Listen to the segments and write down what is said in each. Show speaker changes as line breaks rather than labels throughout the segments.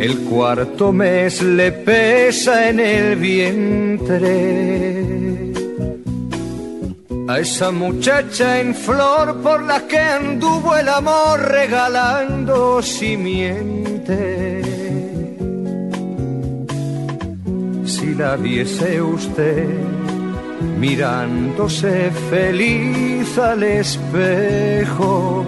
el cuarto mes le pesa en el vientre. A esa muchacha en flor por la que anduvo el amor regalando simiente. Si la viese usted mirándose feliz al espejo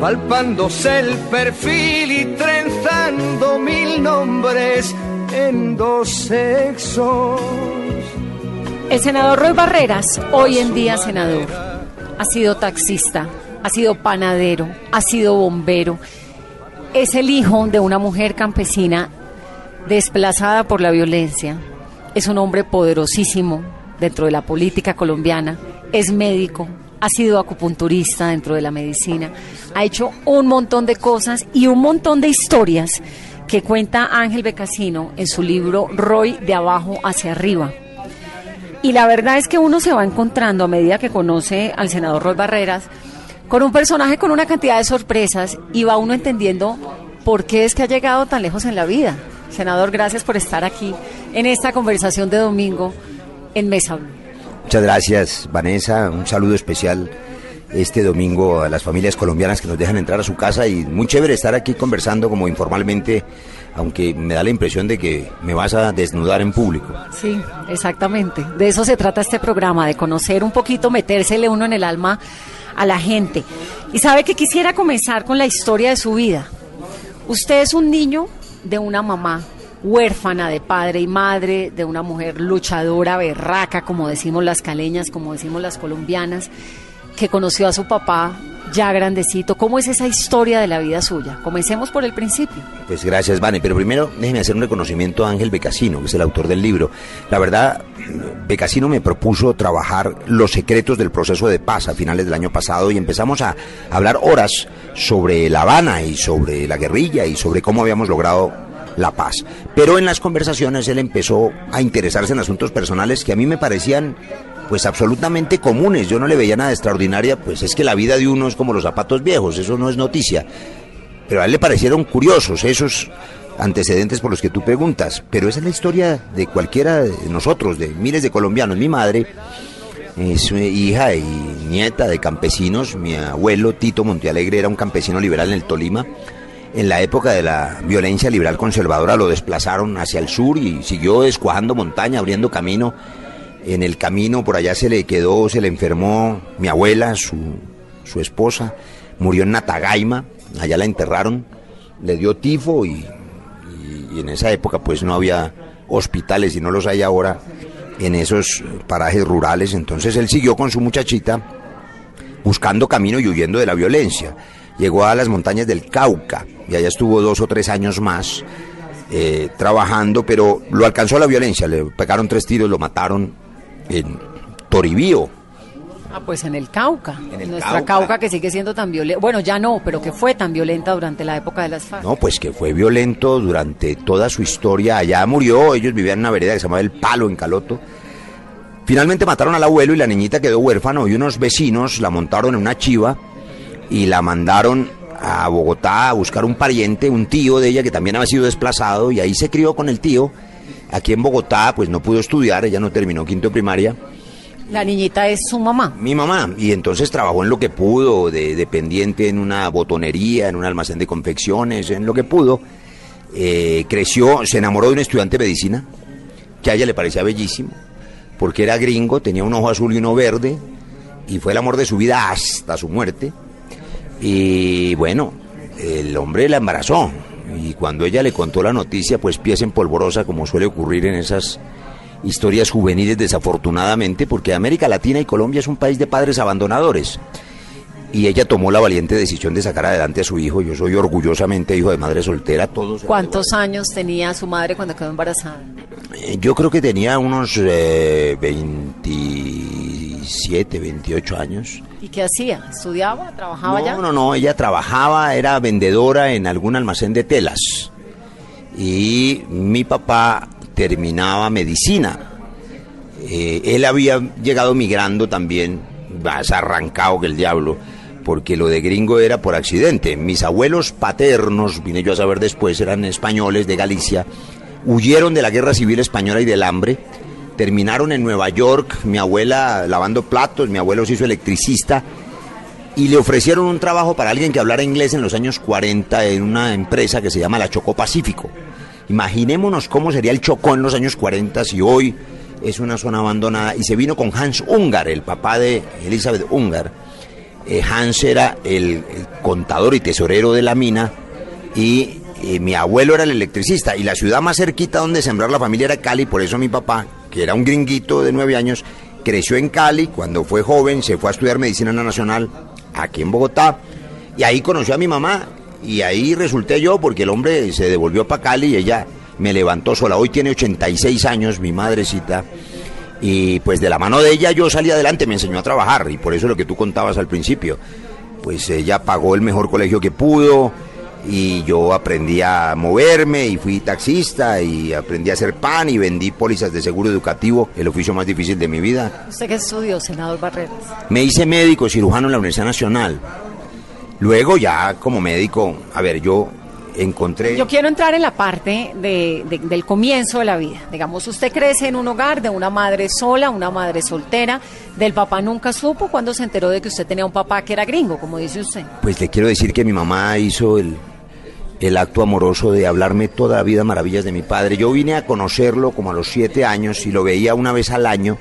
palpándose el perfil y trenzando mil nombres en dos sexos.
El senador Roy Barreras, hoy en día senador, ha sido taxista, ha sido panadero, ha sido bombero. Es el hijo de una mujer campesina desplazada por la violencia. Es un hombre poderosísimo dentro de la política colombiana. Es médico, ha sido acupunturista dentro de la medicina, ha hecho un montón de cosas y un montón de historias que cuenta Ángel Becasino en su libro Roy de abajo hacia arriba. Y la verdad es que uno se va encontrando a medida que conoce al senador Roy Barreras con un personaje con una cantidad de sorpresas y va uno entendiendo por qué es que ha llegado tan lejos en la vida. Senador, gracias por estar aquí en esta conversación de domingo en Mesa.
Muchas gracias, Vanessa. Un saludo especial este domingo a las familias colombianas que nos dejan entrar a su casa y muy chévere estar aquí conversando como informalmente, aunque me da la impresión de que me vas a desnudar en público.
Sí, exactamente. De eso se trata este programa, de conocer un poquito, metérsele uno en el alma a la gente. Y sabe que quisiera comenzar con la historia de su vida. Usted es un niño de una mamá huérfana de padre y madre, de una mujer luchadora, berraca, como decimos las caleñas, como decimos las colombianas, que conoció a su papá ya grandecito. ¿Cómo es esa historia de la vida suya? Comencemos por el principio.
Pues gracias, Vane. Pero primero déjeme hacer un reconocimiento a Ángel Becasino, que es el autor del libro. La verdad, Becasino me propuso trabajar los secretos del proceso de paz a finales del año pasado y empezamos a hablar horas sobre La Habana y sobre la guerrilla y sobre cómo habíamos logrado la paz. Pero en las conversaciones él empezó a interesarse en asuntos personales que a mí me parecían pues absolutamente comunes. Yo no le veía nada extraordinaria, pues es que la vida de uno es como los zapatos viejos, eso no es noticia. Pero a él le parecieron curiosos esos antecedentes por los que tú preguntas. Pero esa es la historia de cualquiera de nosotros, de miles de colombianos. Mi madre es hija y nieta de campesinos. Mi abuelo Tito Montealegre era un campesino liberal en el Tolima en la época de la violencia liberal conservadora lo desplazaron hacia el sur y siguió descuajando montaña, abriendo camino. En el camino por allá se le quedó, se le enfermó mi abuela, su, su esposa, murió en Natagaima, allá la enterraron, le dio tifo y, y en esa época pues no había hospitales y no los hay ahora en esos parajes rurales, entonces él siguió con su muchachita buscando camino y huyendo de la violencia llegó a las montañas del Cauca y allá estuvo dos o tres años más eh, trabajando, pero lo alcanzó la violencia, le pegaron tres tiros, lo mataron en Toribío.
Ah, pues en el Cauca, en nuestra Cauca. que sigue siendo tan violenta, bueno, ya no, pero que fue tan violenta durante la época de las FARC.
No, pues que fue violento durante toda su historia, allá murió, ellos vivían en una vereda que se llamaba El Palo en Caloto. Finalmente mataron al abuelo y la niñita quedó huérfano y unos vecinos la montaron en una chiva y la mandaron a Bogotá a buscar un pariente, un tío de ella que también había sido desplazado y ahí se crió con el tío. Aquí en Bogotá pues no pudo estudiar, ella no terminó quinto primaria.
La niñita es su mamá.
Mi mamá. Y entonces trabajó en lo que pudo, de dependiente en una botonería, en un almacén de confecciones, en lo que pudo. Eh, creció, se enamoró de un estudiante de medicina, que a ella le parecía bellísimo, porque era gringo, tenía un ojo azul y uno verde, y fue el amor de su vida hasta su muerte. Y bueno, el hombre la embarazó. Y cuando ella le contó la noticia, pues pies en polvorosa, como suele ocurrir en esas historias juveniles desafortunadamente, porque América Latina y Colombia es un país de padres abandonadores. y ella tomó la valiente decisión de sacar adelante a su hijo. Yo soy orgullosamente hijo de madre soltera. Todos
¿Cuántos años tenía su madre cuando quedó embarazada?
Eh, yo creo que tenía unos eh, 27, 28 años.
¿Y qué hacía? ¿Estudiaba? ¿Trabajaba
no,
ya?
No, no, ella trabajaba, era vendedora en algún almacén de telas. Y mi papá terminaba medicina. Eh, él había llegado migrando también, más arrancado que el diablo, porque lo de gringo era por accidente. Mis abuelos paternos, vine yo a saber después, eran españoles de Galicia, huyeron de la guerra civil española y del hambre, terminaron en Nueva York, mi abuela lavando platos, mi abuelo se hizo electricista, y le ofrecieron un trabajo para alguien que hablara inglés en los años 40 en una empresa que se llama la Chocó Pacífico. Imaginémonos cómo sería el Chocó en los años 40 si hoy es una zona abandonada. Y se vino con Hans Ungar, el papá de Elizabeth Ungar. Eh, Hans era el, contador y tesorero de la mina y eh, mi abuelo era el electricista. Y la ciudad más cerquita donde sembrar la familia era Cali, por eso mi papá, que era un gringuito de nueve años, creció en Cali. Cuando fue joven se fue a estudiar medicina en la nacional aquí en Bogotá. Y ahí conoció a mi mamá y ahí resulté yo porque el hombre se devolvió para Cali y ella me levantó sola. Hoy tiene 86 años, mi madrecita. Y pues de la mano de ella yo salí adelante, me enseñó a trabajar. Y por eso lo que tú contabas al principio. Pues ella pagó el mejor colegio que pudo. Y yo aprendí a moverme y fui taxista y aprendí a hacer pan y vendí pólizas de seguro educativo, el oficio más difícil de mi vida.
¿Usted qué estudió, senador Barreras?
Me hice médico cirujano en la Universidad Nacional. Luego ya como médico, a ver, yo encontré...
Yo quiero entrar en la parte de, de, del comienzo de la vida. Digamos, usted crece en un hogar de una madre sola, una madre soltera, del papá nunca supo cuando se enteró de que usted tenía un papá que era gringo, como dice usted.
Pues le quiero decir que mi mamá hizo el, el acto amoroso de hablarme toda la vida maravillas de mi padre. Yo vine a conocerlo como a los siete años y lo veía una vez al año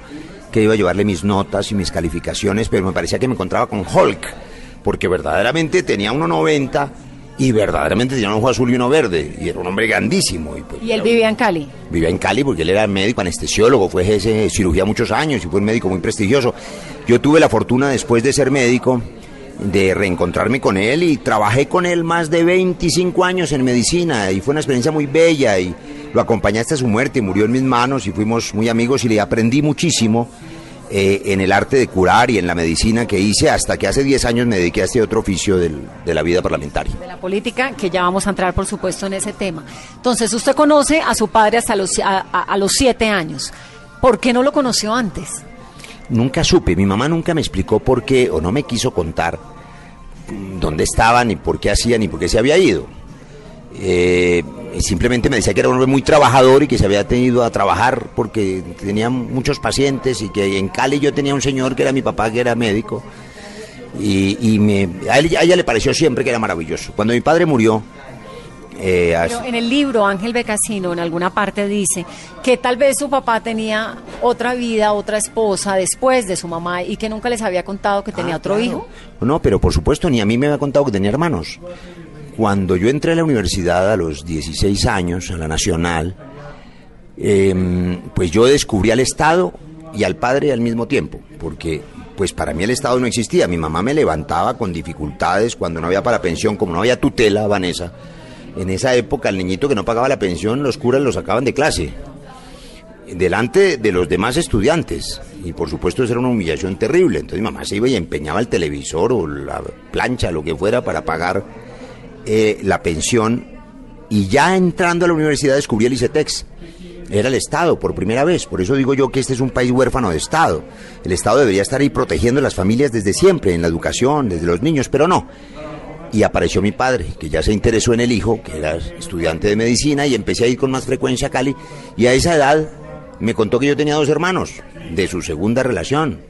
que iba a llevarle mis notas y mis calificaciones, pero me parecía que me encontraba con Hulk, porque verdaderamente tenía 1,90 y verdaderamente tenía un ojo azul y uno verde, y era un hombre grandísimo.
¿Y, pues, ¿Y él vivía en Cali?
Vivía en Cali porque él era médico anestesiólogo, fue jefe de cirugía muchos años y fue un médico muy prestigioso. Yo tuve la fortuna después de ser médico de reencontrarme con él y trabajé con él más de 25 años en medicina y fue una experiencia muy bella y lo acompañé hasta su muerte, murió en mis manos y fuimos muy amigos y le aprendí muchísimo eh, en el arte de curar y en la medicina que hice hasta que hace 10 años me dediqué a este otro oficio del, de la vida parlamentaria.
De la política, que ya vamos a entrar por supuesto en ese tema. Entonces usted conoce a su padre hasta los, a, a, a los 7 años. ¿Por qué no lo conoció antes?
Nunca supe, mi mamá nunca me explicó por qué o no me quiso contar dónde estaba, ni por qué hacía, ni por qué se había ido. Eh, simplemente me decía que era un hombre muy trabajador y que se había tenido a trabajar porque tenía muchos pacientes y que en Cali yo tenía un señor que era mi papá, que era médico. Y, y me, a, él, a, ella le pareció siempre que era maravilloso. Cuando mi padre murió...
Eh, Pero en el libro Ángel Becasino en alguna parte dice que tal vez su papá tenía otra vida, otra esposa después de su mamá y que nunca les había contado que tenía ah, otro
claro.
hijo.
No, pero por supuesto ni a mí me había contado que tenía hermanos. Cuando yo entré a la universidad a los 16 años, a la Nacional, eh, pues yo descubrí al Estado y al padre al mismo tiempo, porque pues para mí el Estado no existía. Mi mamá me levantaba con dificultades cuando no había para pensión, como no había tutela, Vanessa. En esa época, el niñito que no pagaba la pensión, los curas lo sacaban de clase, delante de los demás estudiantes. Y por supuesto, eso era una humillación terrible. Entonces mi mamá se iba y empeñaba el televisor o la plancha, lo que fuera, para pagar eh, la pensión. Y ya entrando a la universidad descubrí el ICETEX. Era el Estado por primera vez. Por eso digo yo que este es un país huérfano de Estado. El Estado debería estar ahí protegiendo a las familias desde siempre, en la educación, desde los niños, pero no y apareció mi padre, que ya se interesó en el hijo, que era estudiante de medicina, y empecé a ir con más frecuencia a Cali, y a esa edad me contó que yo tenía dos hermanos, de su segunda relación.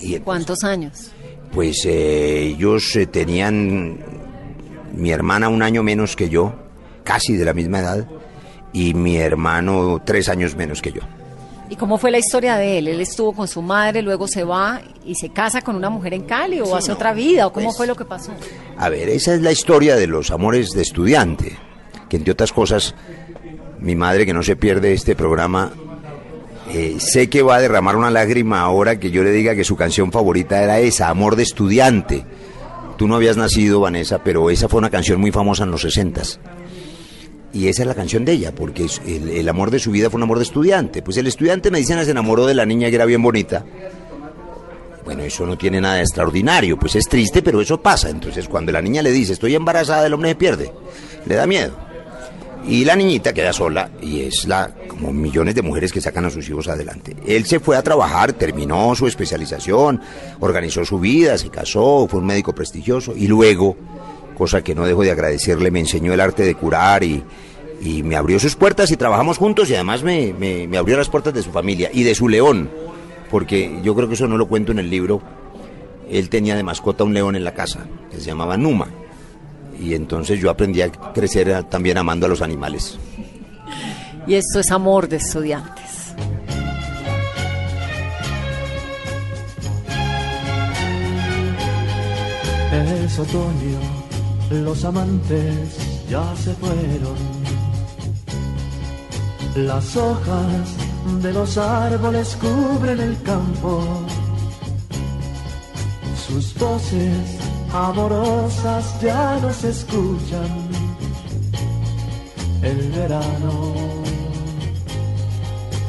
Y ¿Cuántos años?
Pues eh, ellos eh, tenían mi hermana un año menos que yo, casi de la misma edad, y mi hermano tres años menos que yo.
¿Y cómo fue la historia de él? ¿Él estuvo con su madre, luego se va y se casa con una mujer en Cali o sí, hace no, otra vida? ¿O cómo pues, fue lo que pasó?
A ver, esa es la historia de los amores de estudiante, que entre otras cosas, mi madre que no se pierde este programa, eh, sé que va a derramar una lágrima ahora que yo le diga que su canción favorita era esa, Amor de estudiante. Tú no habías nacido, Vanessa, pero esa fue una canción muy famosa en los 60 y esa es la canción de ella, porque el, amor de su vida fue un amor de estudiante. Pues el estudiante medicina se enamoró de la niña que era bien bonita. Bueno, eso no tiene nada de extraordinario, pues es triste, pero eso pasa. Entonces, cuando la niña le dice, estoy embarazada, el hombre se pierde, le da miedo. Y la niñita queda sola y es la como millones de mujeres que sacan a sus hijos adelante. Él se fue a trabajar, terminó su especialización, organizó su vida, se casó, fue un médico prestigioso y luego, cosa que no dejo de agradecerle, me enseñó el arte de curar y, y me abrió sus puertas y trabajamos juntos y además me, me, me, abrió las puertas de su familia y de su león, porque yo creo que eso no lo cuento en el libro. Él tenía de mascota un león en la casa que se llamaba Numa y entonces yo aprendí a crecer también amando a los animales.
Y esto es amor de estudiantes.
Es otoño, los amantes ya se fueron las hojas de los árboles cubren el campo. Sus voces amorosas ya no se escuchan. El verano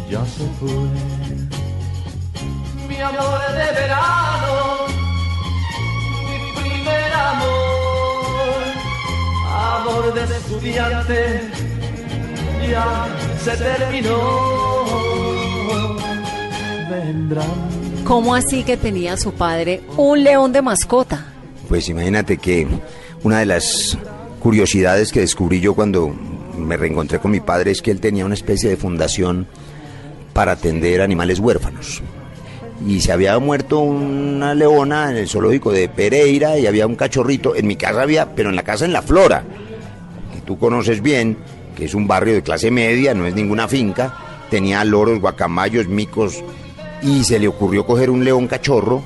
ya se fue. Mi amor de verano, mi primer amor, amor de estudiante, ya se terminó. Vendrán.
¿Cómo así que tenía su padre un león de mascota?
Pues imagínate que una de las curiosidades que descubrí yo cuando me reencontré con mi padre es que él tenía una especie de fundación para atender animales huérfanos. Y se había muerto una leona en el zoológico de Pereira y había un cachorrito. En mi casa había, pero en la casa en La Flora, que tú conoces bien, que es un barrio de clase media, no es ninguna finca, tenía loros, guacamayos, micos, y se le ocurrió coger un león cachorro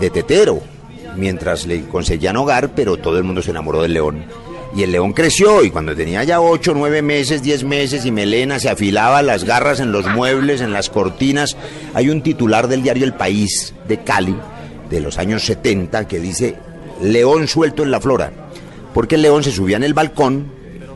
de tetero, mientras le conseguían hogar, pero todo el mundo se enamoró del león. Y el león creció y cuando tenía ya 8, 9 meses, 10 meses y melena, se afilaba las garras en los muebles, en las cortinas. Hay un titular del diario El País de Cali, de los años 70, que dice, león suelto en la flora. Porque el león se subía en el balcón,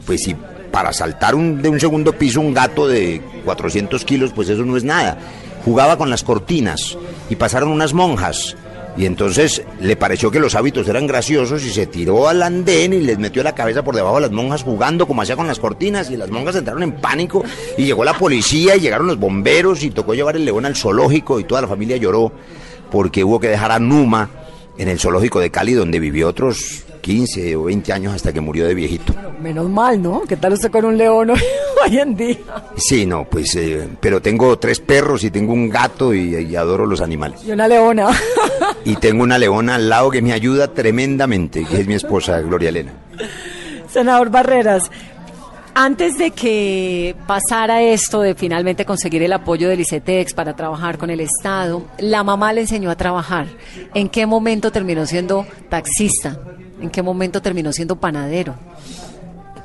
pues si para saltar un, de un segundo piso un gato de 400 kilos, pues eso no es nada. Jugaba con las cortinas y pasaron unas monjas. Y entonces le pareció que los hábitos eran graciosos y se tiró al andén y les metió la cabeza por debajo a las monjas jugando como hacía con las cortinas y las monjas entraron en pánico y llegó la policía y llegaron los bomberos y tocó llevar el león al zoológico y toda la familia lloró porque hubo que dejar a Numa en el zoológico de Cali donde vivió otros 15 o 20 años hasta que murió de viejito.
Menos mal, ¿no? ¿Qué tal usted con un león hoy, en día?
Sí, no, pues, eh, pero tengo tres perros y tengo un gato y, y, adoro los animales.
Y una leona.
y tengo una leona al lado que me ayuda tremendamente, que es mi esposa, Gloria Elena.
Senador Barreras, antes de que pasara esto de finalmente conseguir el apoyo del ICETEX para trabajar con el Estado, la mamá le enseñó a trabajar. ¿En qué momento terminó siendo taxista? ¿En qué momento terminó siendo panadero?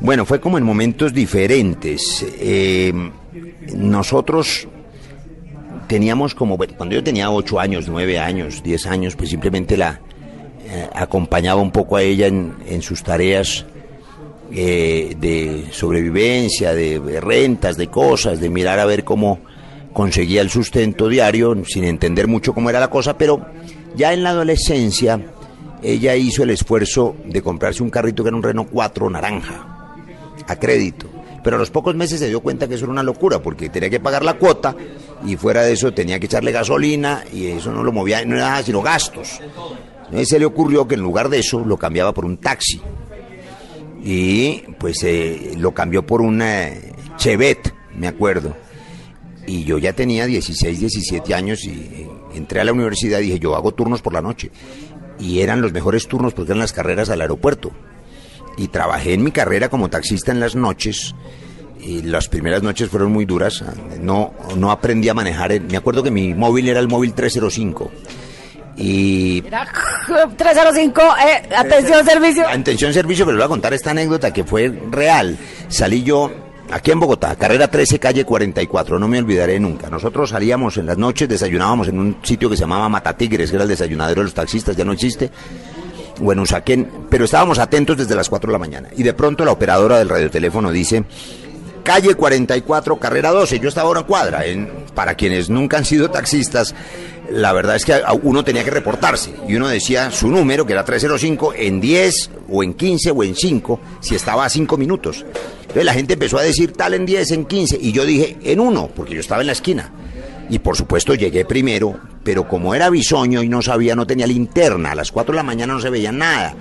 Bueno, fue como en momentos diferentes. Eh, nosotros teníamos como, cuando yo tenía 8 años, 9 años, 10 años, pues simplemente la eh, acompañaba un poco a ella en, en sus tareas eh, de sobrevivencia, de, rentas, de cosas, de mirar a ver cómo conseguía el sustento diario, sin entender mucho cómo era la cosa, pero ya en la adolescencia ella hizo el esfuerzo de comprarse un carrito que era un Renault 4 naranja, a crédito. Pero a los pocos meses se dio cuenta que eso era una locura, porque tenía que pagar la cuota y fuera de eso tenía que echarle gasolina y eso no lo movía, no era nada sino gastos. Entonces se le ocurrió que en lugar de eso lo cambiaba por un taxi y pues eh, lo cambió por una Chevette, me acuerdo. Y yo ya tenía 16, 17 años y eh, entré a la universidad y dije, yo hago turnos por la noche. Y eran los mejores turnos porque eran las carreras al aeropuerto. Y trabajé en mi carrera como taxista en las noches. Y las primeras noches fueron muy duras. No, no aprendí a manejar. Me acuerdo que mi móvil era el móvil 305 y
305 eh, atención servicio
atención servicio pero les voy a contar esta anécdota que fue real salí yo aquí en Bogotá carrera 13 calle 44 no me olvidaré nunca nosotros salíamos en las noches desayunábamos en un sitio que se llamaba Matatigres que era el desayunadero de los taxistas ya no existe o en Usaquén, pero estábamos atentos desde las 4 de la mañana. Y de pronto la operadora del radioteléfono dice, calle 44, carrera 12. Yo estaba ahora en cuadra. En, para quienes nunca han sido taxistas, la verdad es que uno tenía que reportarse. Y uno decía su número, que era 305, en 10 o en 15 o en 5, si estaba a 5 minutos. Entonces la gente empezó a decir tal en 10, en 15. Y yo dije en 1, porque yo estaba en la esquina. Y por supuesto llegué primero, pero como era bisoño y no sabía, no tenía linterna, a las 4 de la mañana no se veía nada.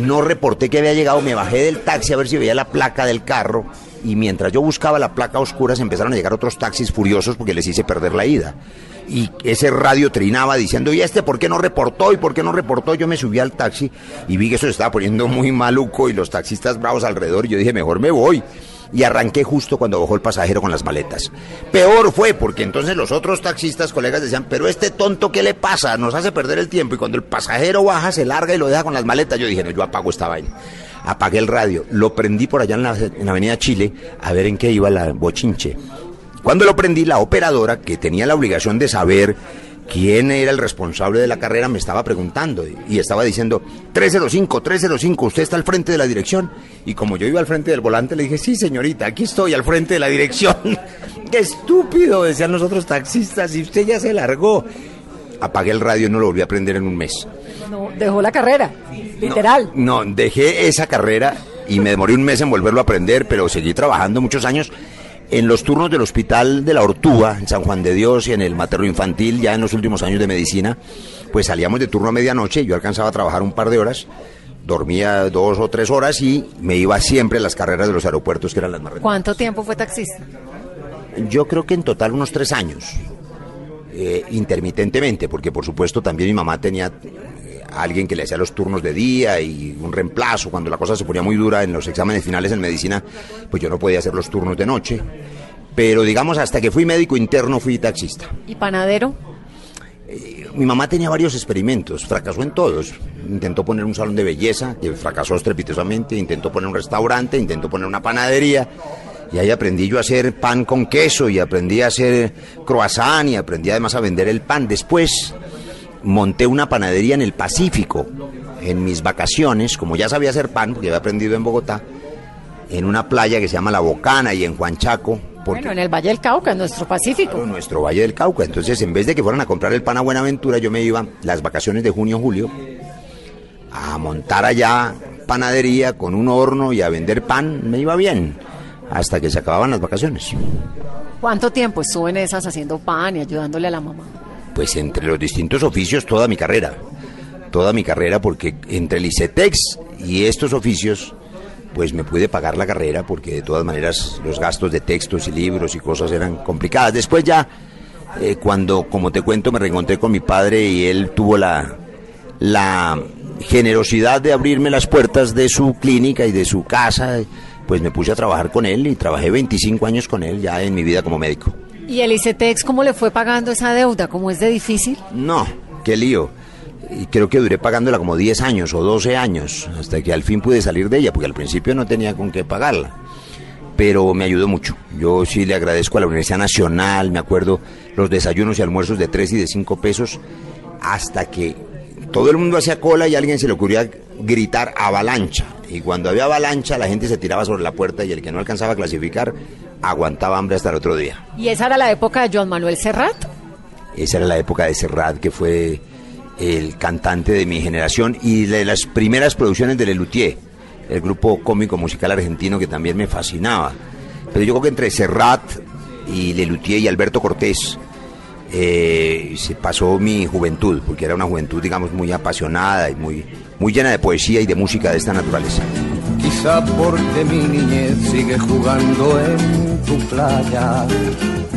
No reporté que había llegado, me bajé del taxi a ver si veía la placa del carro y mientras yo buscaba la placa oscura se empezaron a llegar otros taxis furiosos porque les hice perder la ida. Y ese radio trinaba diciendo, ¿y este por qué no reportó? ¿Y por qué no reportó? Yo me subí al taxi y vi que eso se estaba poniendo muy maluco y los taxistas bravos alrededor. Y yo dije, mejor me voy y arranqué justo cuando bajó el pasajero con las maletas. Peor fue porque entonces los otros taxistas, colegas, decían, pero este tonto, ¿qué le pasa? Nos hace perder el tiempo y cuando el pasajero baja, se larga y lo deja con las maletas. Yo dije, no, yo apago esta vaina. Apagué el radio, lo prendí por allá en la, en la Avenida Chile a ver en qué iba la bochinche. Cuando lo prendí, la operadora, que tenía la obligación de saber quién era el responsable de la carrera, me estaba preguntando y estaba diciendo, 305, 305, usted está al frente de la dirección. Y como yo iba al frente del volante, le dije, sí, señorita, aquí estoy al frente de la dirección. ¡Qué estúpido! Decían los otros taxistas, y usted ya se largó. Apagué el radio y no lo volví a prender en un mes.
No, dejó la carrera, literal.
No, no, dejé esa carrera y me demoré un mes en volverlo a aprender, pero seguí trabajando muchos años en los turnos del Hospital de la Ortúa, en San Juan de Dios y en el materno infantil, ya en los últimos años de medicina, pues salíamos de turno a medianoche, yo alcanzaba a trabajar un par de horas, dormía dos o tres horas y me iba siempre a las carreras de los aeropuertos, que eran las más
¿Cuánto tiempo fue taxista?
Yo creo que en total unos tres años, eh, intermitentemente, porque por supuesto también mi mamá tenía alguien que le hacía los turnos de día y un reemplazo cuando la cosa se ponía muy dura en los exámenes finales en medicina, pues yo no podía hacer los turnos de noche. Pero digamos, hasta que fui médico interno fui taxista.
¿Y panadero?
Eh, mi mamá tenía varios experimentos, fracasó en todos. Intentó poner un salón de belleza, que fracasó estrepitosamente, intentó poner un restaurante, intentó poner una panadería. Y ahí aprendí yo a hacer pan con queso y aprendí a hacer croissant y aprendí además a vender el pan. Después monté una panadería en el Pacífico en mis vacaciones, como ya sabía hacer pan, porque había aprendido en Bogotá, en una playa que se llama La Bocana y en Juanchaco.
Bueno, en el Valle del Cauca, en nuestro Pacífico.
En nuestro Valle del Cauca. Entonces, en vez de que fueran a comprar el pan a Buenaventura, yo me iba las vacaciones de junio, julio, a montar allá panadería con un horno y a vender pan. Me iba bien, hasta que se acababan las vacaciones.
¿Cuánto tiempo estuvo en esas haciendo pan y ayudándole a la mamá?
Pues entre los distintos oficios toda mi carrera, toda mi carrera, porque entre el ICETEX y estos oficios, pues me pude pagar la carrera, porque de todas maneras los gastos de textos y libros y cosas eran complicadas. Después ya, eh, cuando, como te cuento, me reencontré con mi padre y él tuvo la, la generosidad de abrirme las puertas de su clínica y de su casa, pues me puse a trabajar con él y trabajé 25 años con él ya en mi vida como médico.
¿Y el ICETEX cómo le fue pagando esa deuda? ¿Cómo es de difícil?
No, qué lío. Y creo que duré pagándola como 10 años o 12 años, hasta que al fin pude salir de ella, porque al principio no tenía con qué pagarla. Pero me ayudó mucho. Yo sí le agradezco a la Universidad Nacional, me acuerdo los desayunos y almuerzos de 3 y de 5 pesos, hasta que todo el mundo hacía cola y a alguien se le ocurría gritar avalancha. Y cuando había avalancha, la gente se tiraba sobre la puerta y el que no alcanzaba a clasificar aguantaba hambre hasta el otro día.
¿Y esa era la época de Joan Manuel Serrat?
Esa era la época de Serrat, que fue el cantante de mi generación y de las primeras producciones de Lelutier, el grupo cómico musical argentino que también me fascinaba. Pero yo creo que entre Serrat y Lelutier y Alberto Cortés eh, se pasó mi juventud, porque era una juventud, digamos, muy apasionada y muy, muy llena de poesía y de música de esta naturaleza.
Quizá porque mi niñez sigue jugando en tu playa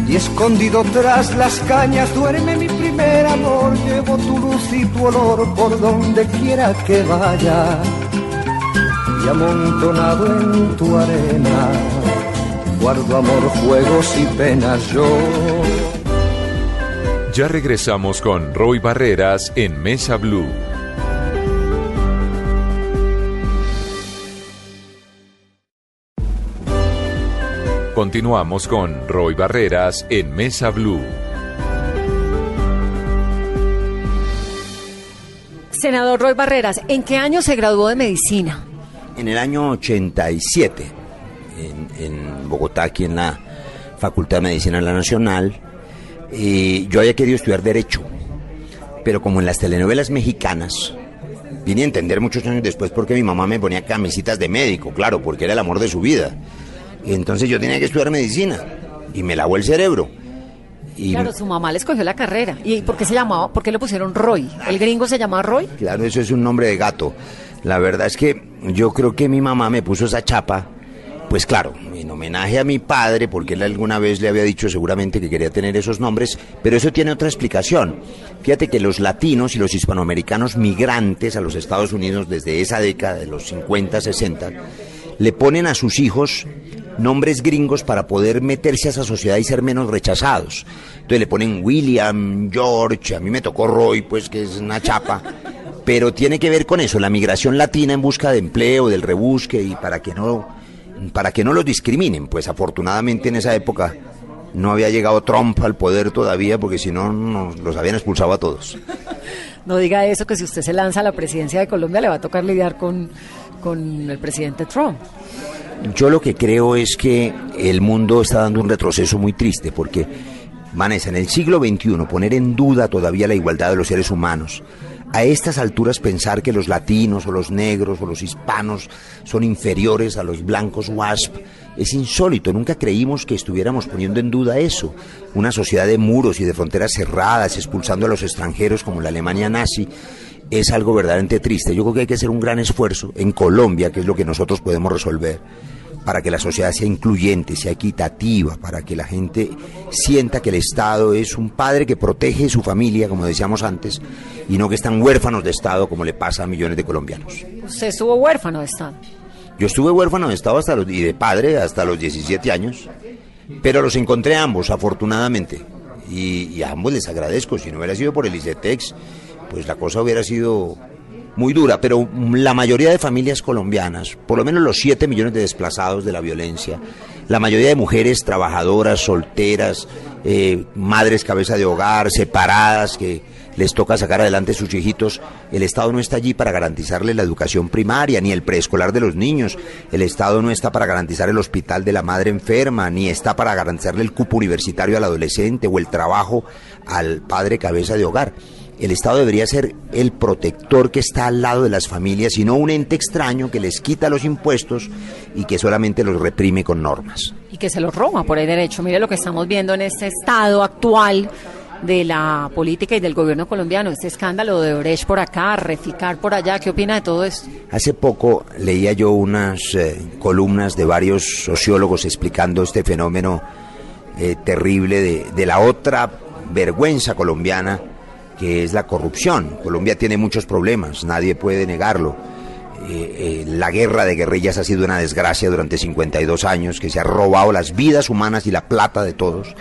y escondido tras las cañas duerme mi primer amor. Llevo tu luz y tu olor por donde quiera que vaya y amontonado en tu arena guardo amor, juegos y penas yo.
Ya regresamos con Roy Barreras en Mesa Blue. Continuamos con Roy Barreras en Mesa Blue.
Senador Roy Barreras, ¿en qué año se graduó de medicina?
En el año 87, en, en Bogotá, aquí en la Facultad de Medicina de la Nacional, y yo había querido estudiar Derecho, pero como en las telenovelas mexicanas, vine a entender muchos años después porque mi mamá me ponía camisitas de médico, claro, porque era el amor de su vida. Y entonces yo tenía que estudiar medicina y me lavó el cerebro. Y
Claro, su mamá le escogió la carrera. ¿Y por qué se llamaba? ¿Por qué le pusieron Roy? ¿El gringo se llamaba Roy?
Claro, eso es un nombre de gato. La verdad es que yo creo que mi mamá me puso esa chapa, pues claro, en homenaje a mi padre, porque él alguna vez le había dicho seguramente que quería tener esos nombres, pero eso tiene otra explicación. Fíjate que los latinos y los hispanoamericanos migrantes a los Estados Unidos desde esa década de los 50, 60, le ponen a sus hijos nombres gringos para poder meterse a esa sociedad y ser menos rechazados. Entonces le ponen William, George, a mí me tocó Roy, pues que es una chapa, pero tiene que ver con eso, la migración latina en busca de empleo, del rebusque y para que no para que no los discriminen, pues afortunadamente en esa época no había llegado Trump al poder todavía porque si no nos los habían expulsado a todos.
No diga eso, que si usted se lanza a la presidencia de Colombia le va a tocar lidiar con, con el presidente Trump.
Yo lo que creo es que el mundo está dando un retroceso muy triste porque, Vanessa, en el siglo XXI poner en duda todavía la igualdad de los seres humanos, a estas alturas pensar que los latinos o los negros o los hispanos son inferiores a los blancos WASP es insólito. Nunca creímos que estuviéramos poniendo en duda eso. Una sociedad de muros y de fronteras cerradas, expulsando a los extranjeros como la Alemania nazi, es algo verdaderamente triste. Yo creo que hay que hacer un gran esfuerzo en Colombia, que es lo que nosotros podemos resolver, para que la sociedad sea incluyente, sea equitativa, para que la gente sienta que el Estado es un padre que protege su familia, como decíamos antes, y no que están huérfanos de Estado, como le pasa a millones de colombianos.
Usted estuvo huérfano de Estado.
Yo estuve huérfano de Estado hasta los, y de padre hasta los 17 años, pero los encontré ambos, afortunadamente, y, y a ambos les agradezco. Si no hubiera sido por el ICETEX, pues la cosa hubiera sido muy dura, pero la mayoría de familias colombianas, por lo menos los 7 millones de desplazados de la violencia, la mayoría de mujeres trabajadoras, solteras, eh, madres cabeza de hogar, separadas, que les toca sacar adelante sus hijitos, el Estado no está allí para garantizarle la educación primaria, ni el preescolar de los niños, el Estado no está para garantizar el hospital de la madre enferma, ni está para garantizarle el cupo universitario al adolescente o el trabajo al padre cabeza de hogar. El Estado debería ser el protector que está al lado de las familias y no un ente extraño que les quita los impuestos y que solamente los reprime con normas.
Y que se los roba por el derecho. Mire lo que estamos viendo en este estado actual de la política y del gobierno colombiano, este escándalo de Brecht por acá, Reficar por allá, ¿qué opina de todo esto?
Hace poco leía yo unas eh, columnas de varios sociólogos explicando este fenómeno eh, terrible de, de la otra vergüenza colombiana que es la corrupción. Colombia tiene muchos problemas, nadie puede negarlo. Eh, eh, la guerra de guerrillas ha sido una desgracia durante 52 años, que se ha robado las vidas humanas y la plata de todos,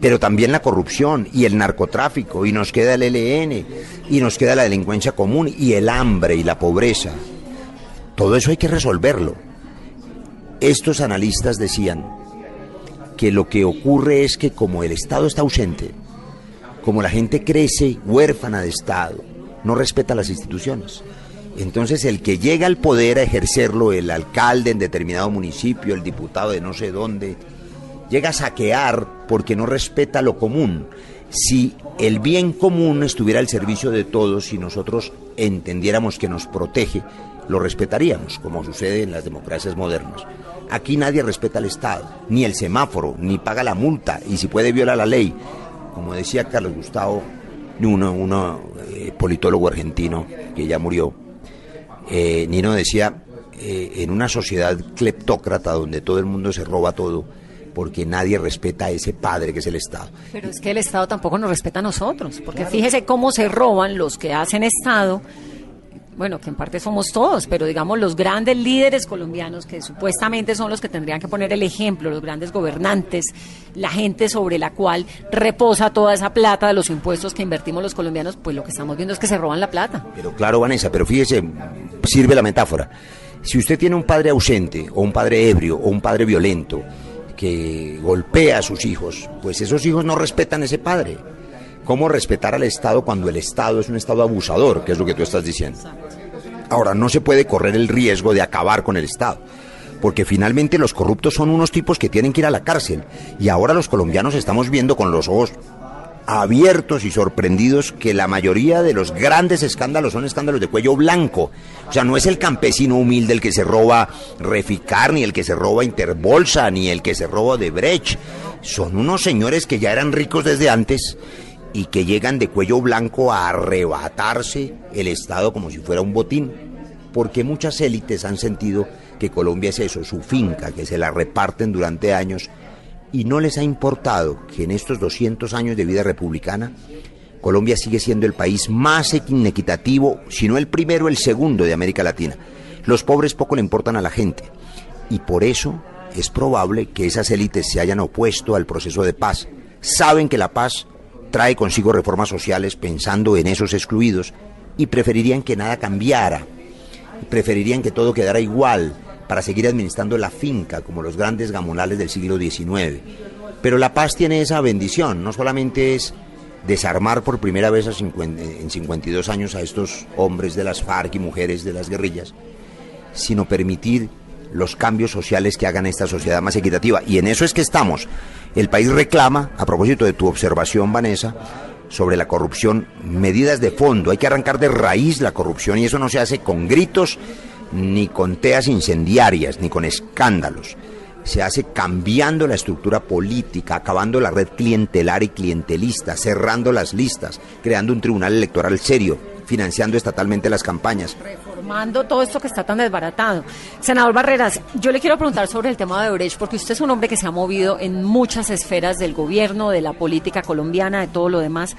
pero también la corrupción y el narcotráfico, y nos queda el ELN, y nos queda la delincuencia común, y el hambre y la pobreza. Todo eso hay que resolverlo. Estos analistas decían que lo que ocurre es que como el Estado está ausente, como la gente crece huérfana de Estado, no respeta las instituciones. Entonces el que llega al poder a ejercerlo, el alcalde en determinado municipio, el diputado de no sé dónde, llega a saquear porque no respeta lo común. Si el bien común estuviera al servicio de todos y nosotros entendiéramos que nos protege, lo respetaríamos, como sucede en las democracias modernas. Aquí nadie respeta al Estado, ni el semáforo, ni paga la multa, y si puede viola la ley como decía Carlos Gustavo, uno, uno eh, politólogo argentino que ya murió, eh, Nino decía, eh, en una sociedad cleptócrata donde todo el mundo se roba todo, porque nadie respeta a ese padre que es el Estado.
Pero es que el Estado tampoco nos respeta a nosotros, porque fíjese cómo se roban los que hacen Estado bueno, que en parte somos todos, pero digamos los grandes líderes colombianos que supuestamente son los que tendrían que poner el ejemplo, los grandes gobernantes, la gente sobre la cual reposa toda esa plata de los impuestos que invertimos los colombianos, pues lo que estamos viendo es que se roban la plata.
Pero claro, Vanessa, pero fíjese, sirve la metáfora. Si usted tiene un padre ausente, o un padre ebrio, o un padre violento, que golpea a sus hijos, pues esos hijos no respetan a ese padre. ¿Cómo respetar al Estado cuando el Estado es un Estado abusador, que es lo que tú estás diciendo? Ahora, no se puede correr el riesgo de acabar con el Estado, porque finalmente los corruptos son unos tipos que tienen que ir a la cárcel. Y ahora los colombianos estamos viendo con los ojos abiertos y sorprendidos que la mayoría de los grandes escándalos son escándalos de cuello blanco. O sea, no es el campesino humilde el que se roba Reficar, ni el que se roba Interbolsa, ni el que se roba de Brecht. Son unos señores que ya eran ricos desde antes y que llegan de cuello blanco a arrebatarse el Estado como si fuera un botín. Porque muchas élites han sentido que Colombia es eso, su finca, que se la reparten durante años y no les ha importado que en estos 200 años de vida republicana Colombia sigue siendo el país más inequitativo, si no el primero, el segundo de América Latina. Los pobres poco le importan a la gente y por eso es probable que esas élites se hayan opuesto al proceso de paz. Saben que la paz trae consigo reformas sociales pensando en esos excluidos y preferirían que nada cambiara, preferirían que todo quedara igual, para seguir administrando la finca como los grandes gamonales del siglo XIX. Pero la paz tiene esa bendición, no solamente es desarmar por primera vez en 52 años a estos hombres de las FARC y mujeres de las guerrillas, sino permitir los cambios sociales que hagan esta sociedad más equitativa. Y en eso es que estamos. El país reclama, a propósito de tu observación, Vanessa, sobre la corrupción, medidas de fondo. Hay que arrancar de raíz la corrupción y eso no se hace con gritos ni con teas incendiarias, ni con escándalos. Se hace cambiando la estructura política, acabando la red clientelar y clientelista, cerrando las listas, creando un tribunal electoral serio, financiando estatalmente las campañas.
Reformando todo esto que está tan desbaratado. Senador Barreras, yo le quiero preguntar sobre el tema de Brecht, porque usted es un hombre que se ha movido en muchas esferas del gobierno, de la política colombiana, de todo lo demás,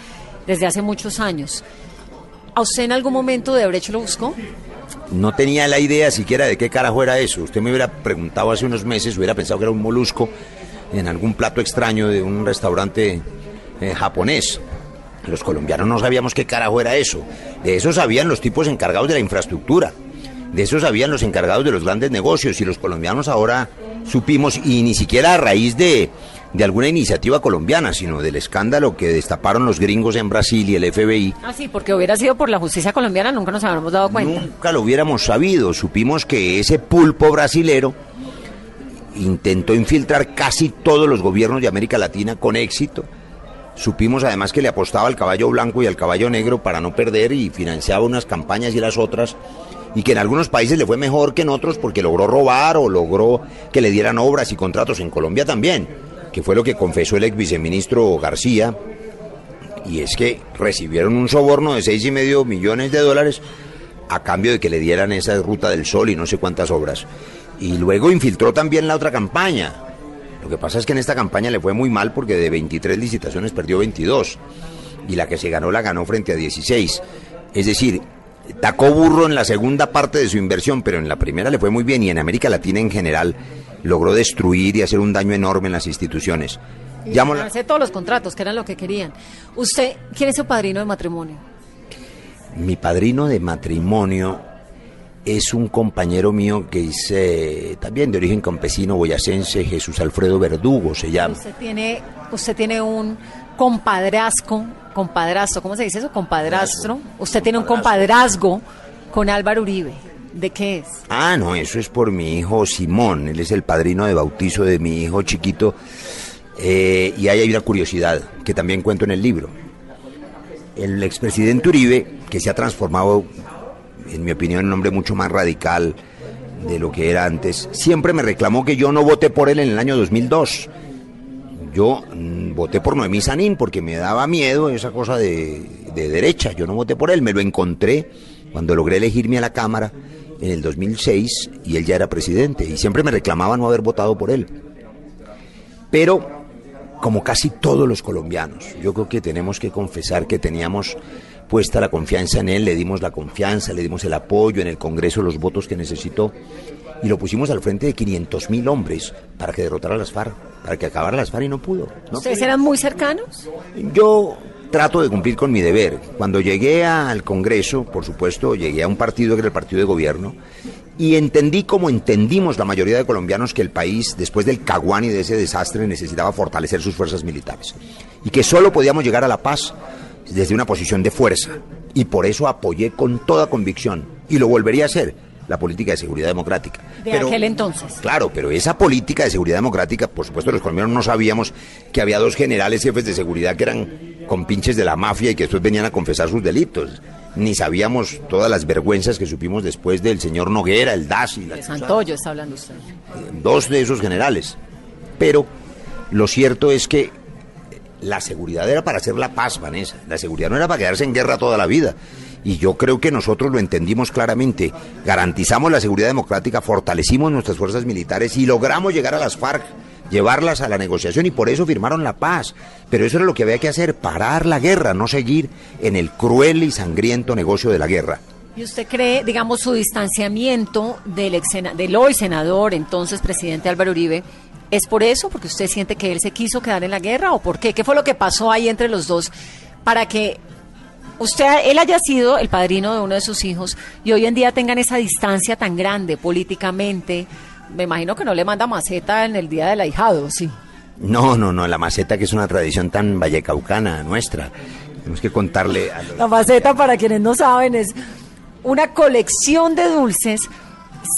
desde hace muchos años. ¿A usted en algún momento de Brecht lo buscó?
no tenía la idea siquiera de qué carajo era eso. Usted me hubiera preguntado hace unos meses, hubiera pensado que era un molusco en algún plato extraño de un restaurante eh, japonés. Los colombianos no sabíamos qué carajo era eso. De eso sabían los tipos encargados de la infraestructura. De eso sabían los encargados de los grandes negocios. Y los colombianos ahora supimos, y ni siquiera a raíz de, de alguna iniciativa colombiana, sino del escándalo que destaparon los gringos en Brasil y el FBI.
Ah, sí, porque hubiera sido por la justicia colombiana, nunca nos habríamos dado cuenta.
Nunca lo hubiéramos sabido. Supimos que ese pulpo brasilero intentó infiltrar casi todos los gobiernos de América Latina con éxito. Supimos además que le apostaba al caballo blanco y al caballo negro para no perder y financiaba unas campañas y las otras y que en algunos países le fue mejor que en otros porque logró robar o logró que le dieran obras y contratos en Colombia también que fue lo que confesó el ex viceministro García, y es que recibieron un soborno de seis y medio millones de dólares a cambio de que le dieran esa ruta del sol y no sé cuántas obras. Y luego infiltró también la otra campaña. Lo que pasa es que en esta campaña le fue muy mal porque de 23 licitaciones perdió 22 y la que se ganó la ganó frente a 16. Es decir, tacó burro en la segunda parte de su inversión, pero en la primera le fue muy bien y en América Latina en general logró destruir y hacer un daño enorme en las instituciones.
Y todos los contratos, que eran lo que querían. ¿Usted quién es su padrino de matrimonio?
Mi padrino de matrimonio es un compañero mío que es también de origen campesino boyacense, Jesús Alfredo Verdugo se llama.
Usted tiene, usted tiene un compadrazgo, compadrastro, ¿cómo se dice eso? Compadrastro. Usted tiene un compadrazgo con Álvaro Uribe. ¿De qué es?
Ah, no, eso es por mi hijo Simón. Él es el padrino de bautizo de mi hijo chiquito. Eh, y ahí hay una curiosidad que también cuento en el libro. El expresidente Uribe, que se ha transformado, en mi opinión, un hombre mucho más radical de lo que era antes, siempre me reclamó que yo no voté por él en el año 2002. Yo mm, voté por Noemí Sanín porque me daba miedo esa cosa de, de derecha. Yo no voté por él, me lo encontré cuando logré elegirme a la Cámara en el 2006 y él ya era presidente y siempre me reclamaba no haber votado por él. Pero, como casi todos los colombianos, yo creo que tenemos que confesar que teníamos puesta la confianza en él, le dimos la confianza, le dimos el apoyo en el Congreso, los votos que necesitó y lo pusimos al frente de 500 mil hombres para que derrotara a las FARC, para que acabara las FARC y no pudo.
¿Ustedes eran muy cercanos?
Yo trato de cumplir con mi deber. Cuando llegué al Congreso, por supuesto, llegué a un partido que era el partido de gobierno y entendí como entendimos la mayoría de colombianos que el país, después del caguán y de ese desastre, necesitaba fortalecer sus fuerzas militares y que solo podíamos llegar a la paz desde una posición de fuerza. Y por eso apoyé con toda convicción, y lo volvería a hacer, la política de seguridad democrática.
De aquel entonces.
Claro, pero esa política de seguridad democrática, por supuesto los colombianos no sabíamos que había dos generales jefes de seguridad que eran compinches de la mafia y que después venían a confesar sus delitos. Ni sabíamos todas las vergüenzas que supimos después del señor Noguera, el DAS y la...
De Santoyo está hablando usted.
Dos de esos generales. Pero lo cierto es que la seguridad era para hacer la paz, Vanessa. La seguridad no era para quedarse en guerra toda la vida. Y yo creo que nosotros lo entendimos claramente. Garantizamos la seguridad democrática, fortalecimos nuestras fuerzas militares y logramos llegar a las FARC, llevarlas a la negociación y por eso firmaron la paz. Pero eso era lo que había que hacer, parar la guerra, no seguir en el cruel y sangriento negocio de la guerra.
¿Y usted cree, digamos, su distanciamiento del, ex del hoy senador, entonces presidente Álvaro Uribe, ¿Es por eso? ¿Porque usted siente que él se quiso quedar en la guerra? ¿O por qué? ¿Qué fue lo que pasó ahí entre los dos para que usted, él haya sido el padrino de uno de sus hijos y hoy en día tengan esa distancia tan grande políticamente? Me imagino que no le manda maceta en el día del ahijado, sí.
No, no, no, la maceta que es una tradición tan vallecaucana nuestra. Tenemos que contarle a
La maceta, para quienes no saben, es una colección de dulces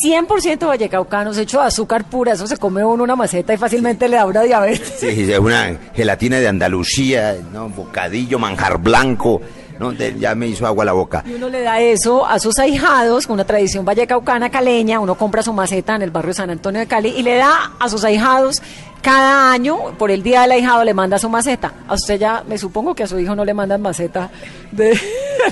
100% vallecaucanos, hecho de azúcar pura, eso se come uno una maceta y fácilmente le da una diabetes.
Sí, una gelatina de Andalucía, ¿no? bocadillo, manjar blanco, ¿no? ya me hizo agua la boca.
Y uno le da eso a sus ahijados, con una tradición vallecaucana caleña, uno compra su maceta en el barrio San Antonio de Cali y le da a sus ahijados cada año, por el día del ahijado, le manda su maceta. A usted ya, me supongo que a su hijo no le mandan maceta de,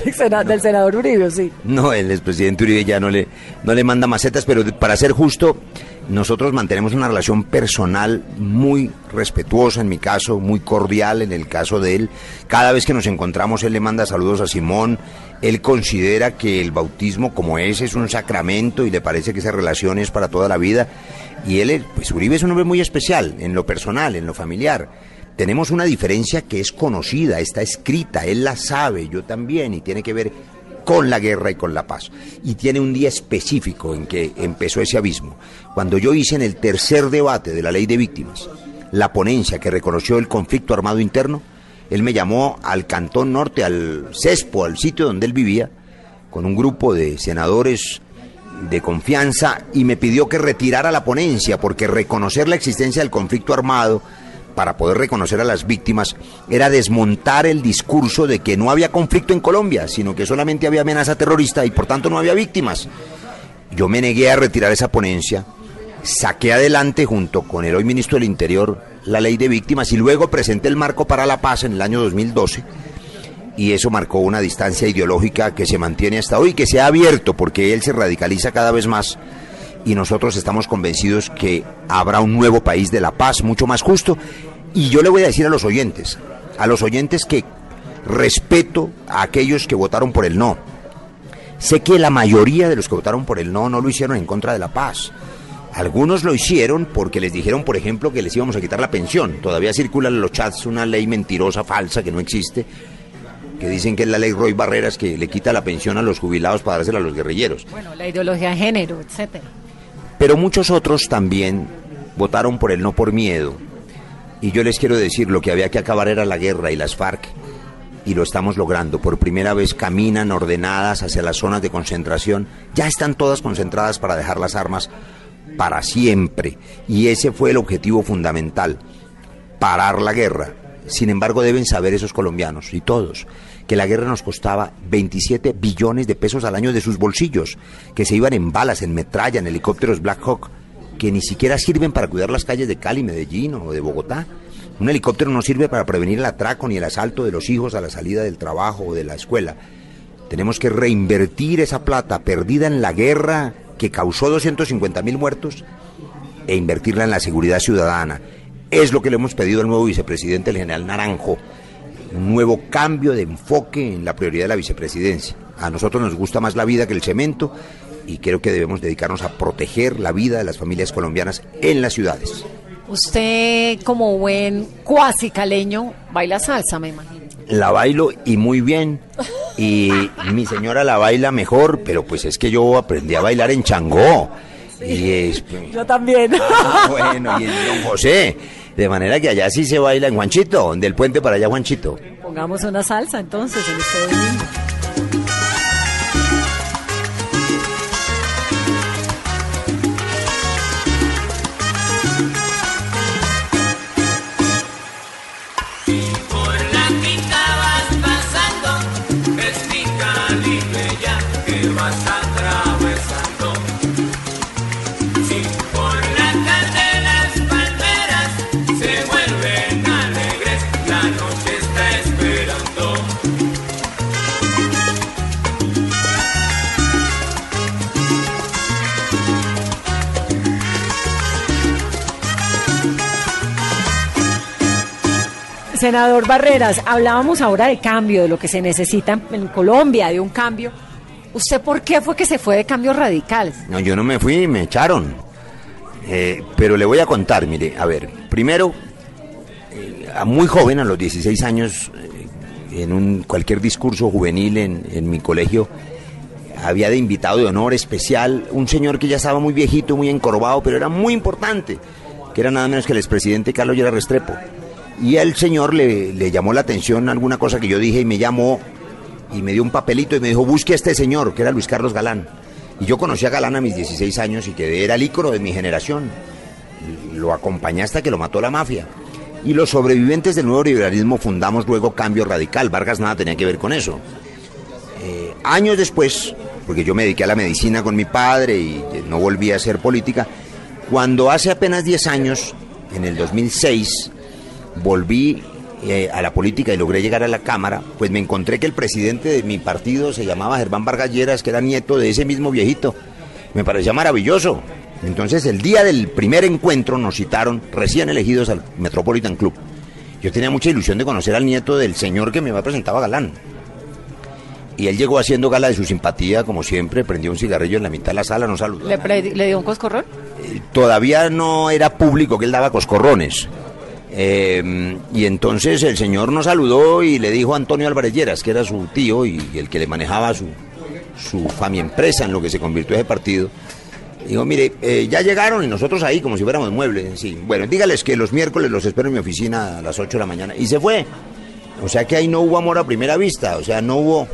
del senador Uribe, ¿sí?
No, el expresidente Uribe ya no le, no le manda macetas, pero para ser justo, nosotros mantenemos una relación personal muy respetuosa en mi caso, muy cordial en el caso de él. Cada vez que nos encontramos, él le manda saludos a Simón. Él considera que el bautismo como ese es un sacramento y le parece que esa relación es para toda la vida. Y él, pues Uribe es un hombre muy especial en lo personal, en lo familiar. Tenemos una diferencia que es conocida, está escrita, él la sabe, yo también, y tiene que ver con la guerra y con la paz. Y tiene un día específico en que empezó ese abismo. Cuando yo hice en el tercer debate de la ley de víctimas la ponencia que reconoció el conflicto armado interno, él me llamó al Cantón Norte, al CESPO, al sitio donde él vivía, con un grupo de senadores de confianza y me pidió que retirara la ponencia porque reconocer la existencia del conflicto armado para poder reconocer a las víctimas era desmontar el discurso de que no había conflicto en Colombia, sino que solamente había amenaza terrorista y por tanto no había víctimas. Yo me negué a retirar esa ponencia, saqué adelante junto con el hoy ministro del Interior la ley de víctimas y luego presenté el marco para la paz en el año 2012 y eso marcó una distancia ideológica que se mantiene hasta hoy, que se ha abierto porque él se radicaliza cada vez más y nosotros estamos convencidos que habrá un nuevo país de la paz mucho más justo y yo le voy a decir a los oyentes, a los oyentes que respeto a aquellos que votaron por el no. Sé que la mayoría de los que votaron por el no no lo hicieron en contra de la paz. Algunos lo hicieron porque les dijeron, por ejemplo, que les íbamos a quitar la pensión. Todavía circula en los chats una ley mentirosa, falsa, que no existe, que dicen que es la ley Roy Barreras que le quita la pensión a los jubilados para dársela a los guerrilleros.
Bueno, la ideología de género, etcétera.
Pero muchos otros también votaron por el no por miedo. Y yo les quiero decir, lo que había que acabar era la guerra y las FARC. Y lo estamos logrando. Por primera vez caminan ordenadas hacia las zonas de concentración. Ya están todas concentradas para dejar las armas para siempre. Y ese fue el objetivo fundamental. Parar la guerra. Sin embargo, deben saber esos colombianos y todos que la guerra nos costaba 27 billones de pesos al año de sus bolsillos, que se iban en balas, en metralla, en helicópteros Black Hawk, que ni siquiera sirven para cuidar las calles de Cali, Medellín o de Bogotá. Un helicóptero no sirve para prevenir el atraco ni el asalto de los hijos a la salida del trabajo o de la escuela. Tenemos que reinvertir esa plata perdida en la guerra que causó 250 mil muertos e invertirla en la seguridad ciudadana. Es lo que le hemos pedido al nuevo vicepresidente, el general Naranjo, un nuevo cambio de enfoque en la prioridad de la vicepresidencia. A nosotros nos gusta más la vida que el cemento y creo que debemos dedicarnos a proteger la vida de las familias colombianas en las ciudades.
Usted, como buen cuasi caleño, baila salsa, me imagino.
La bailo y muy bien. Y mi señora la baila mejor, pero pues es que yo aprendí a bailar en Changó. Y
yo también.
Ah, bueno, y don José De manera que allá sí se baila en Juanchito, del puente para allá Juanchito.
Pongamos una salsa entonces en este. Senador Barreras, hablábamos ahora de cambio, de lo que se necesita en Colombia, de un cambio. ¿Usted por qué fue que se fue de cambio radical?
No, yo no me fui, me echaron. Eh, pero le voy a contar, mire, a ver, primero, eh, a muy joven, a los 16 años, eh, en un cualquier discurso juvenil en, en mi colegio, había de invitado de honor especial un señor que ya estaba muy viejito, muy encorvado, pero era muy importante, que era nada menos que el expresidente Carlos Llera Restrepo. Y el señor le, le llamó la atención alguna cosa que yo dije y me llamó y me dio un papelito y me dijo, busque a este señor, que era Luis Carlos Galán. Y yo conocí a Galán a mis 16 años y que era el ícono de mi generación. Lo acompañé hasta que lo mató la mafia. Y los sobrevivientes del nuevo liberalismo fundamos luego Cambio Radical. Vargas nada tenía que ver con eso. Eh, años después, porque yo me dediqué a la medicina con mi padre y no volví a hacer política, cuando hace apenas 10 años, en el 2006, volví eh, a la política y logré llegar a la Cámara, pues me encontré que el presidente de mi partido se llamaba Germán Vargas Lleras, que era nieto de ese mismo viejito. Me parecía maravilloso. Entonces el día del primer encuentro nos citaron recién elegidos al Metropolitan Club. Yo tenía mucha ilusión de conocer al nieto del señor que me había presentado a Galán. Y él llegó haciendo gala de su simpatía, como siempre, prendió un cigarrillo en la mitad de la sala, nos saludó.
¿Le, pre- le dio un coscorrón?
Eh, Todavía no era público que él daba coscorrones. Eh, y entonces el señor nos saludó y le dijo a Antonio Álvarez que era su tío y el que le manejaba su, su fami empresa en lo que se convirtió ese partido. Digo, mire, eh, ya llegaron y nosotros ahí como si fuéramos muebles. Sí, bueno, dígales que los miércoles los espero en mi oficina a las 8 de la mañana. Y se fue. O sea que ahí no hubo amor a primera vista, o sea, no hubo